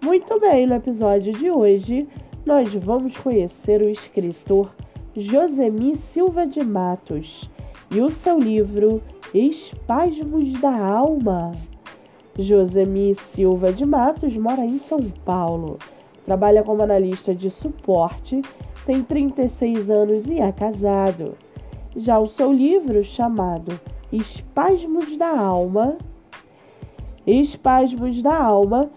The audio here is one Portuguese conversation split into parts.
Muito bem, no episódio de hoje nós vamos conhecer o escritor Josemi Silva de Matos e o seu livro Espasmos da Alma. Josemi Silva de Matos mora em São Paulo, trabalha como analista de suporte, tem 36 anos e é casado. Já o seu livro, chamado Espasmos da Alma, Espasmos da Alma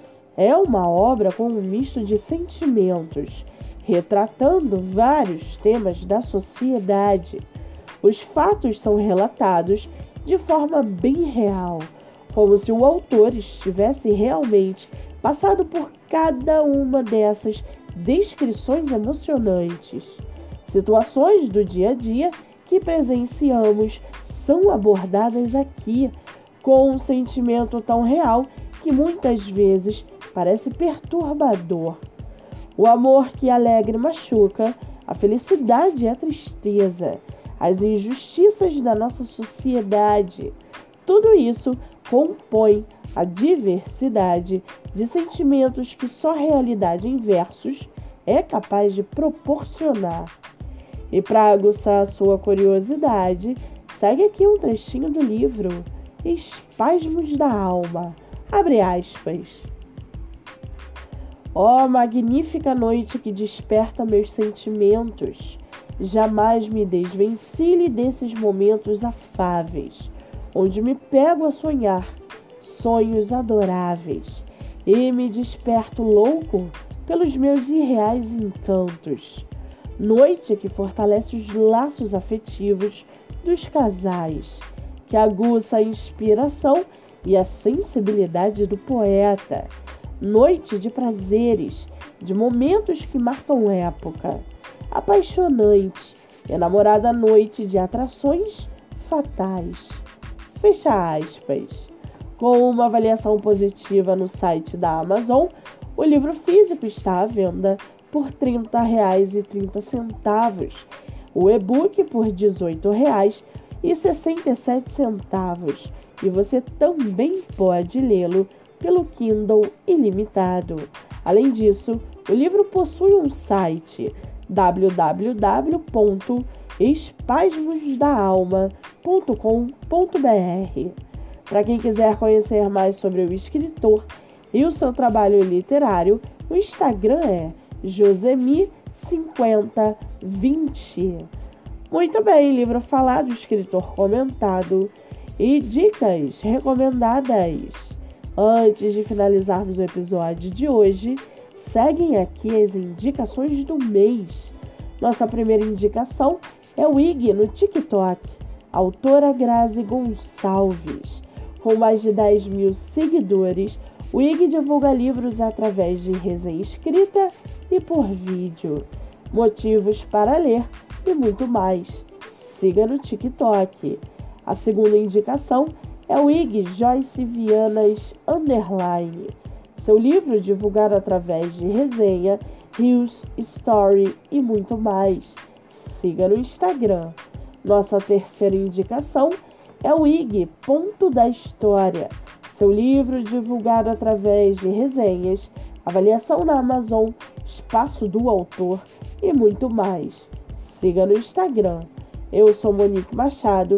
é uma obra com um misto de sentimentos, retratando vários temas da sociedade. Os fatos são relatados de forma bem real, como se o autor estivesse realmente passado por cada uma dessas descrições emocionantes. Situações do dia a dia que presenciamos são abordadas aqui com um sentimento tão real que muitas vezes parece perturbador. O amor que alegre machuca, a felicidade e a tristeza, as injustiças da nossa sociedade. Tudo isso compõe a diversidade de sentimentos que só a realidade em versos é capaz de proporcionar. E para aguçar a sua curiosidade, segue aqui um trechinho do livro Espasmos da Alma. Abre aspas. Ó oh, magnífica noite que desperta meus sentimentos, jamais me desvencilhe desses momentos afáveis, onde me pego a sonhar sonhos adoráveis. E me desperto louco pelos meus irreais encantos. Noite que fortalece os laços afetivos dos casais, que aguça a inspiração e a sensibilidade do poeta noite de prazeres, de momentos que marcam época, apaixonante, enamorada noite de atrações fatais. Fecha aspas. Com uma avaliação positiva no site da Amazon, o livro físico está à venda por R$ 30,30, o e-book por R$ 18,67 e você também pode lê-lo pelo Kindle ilimitado. Além disso, o livro possui um site www.espasmosdaalma.com.br. Para quem quiser conhecer mais sobre o escritor e o seu trabalho literário, o Instagram é josemi5020. Muito bem, livro falado, escritor comentado e dicas recomendadas. Antes de finalizarmos o episódio de hoje, seguem aqui as indicações do mês. Nossa primeira indicação é o IG no TikTok, autora Grazi Gonçalves. Com mais de 10 mil seguidores, o IG divulga livros através de resenha escrita e por vídeo, motivos para ler e muito mais. Siga no TikTok. A segunda indicação é é o IG Joyce Vianas Underline. Seu livro divulgado através de resenha, rios, story e muito mais. Siga no Instagram. Nossa terceira indicação é o IG Ponto da História. Seu livro divulgado através de resenhas, avaliação na Amazon, espaço do autor e muito mais. Siga no Instagram. Eu sou Monique Machado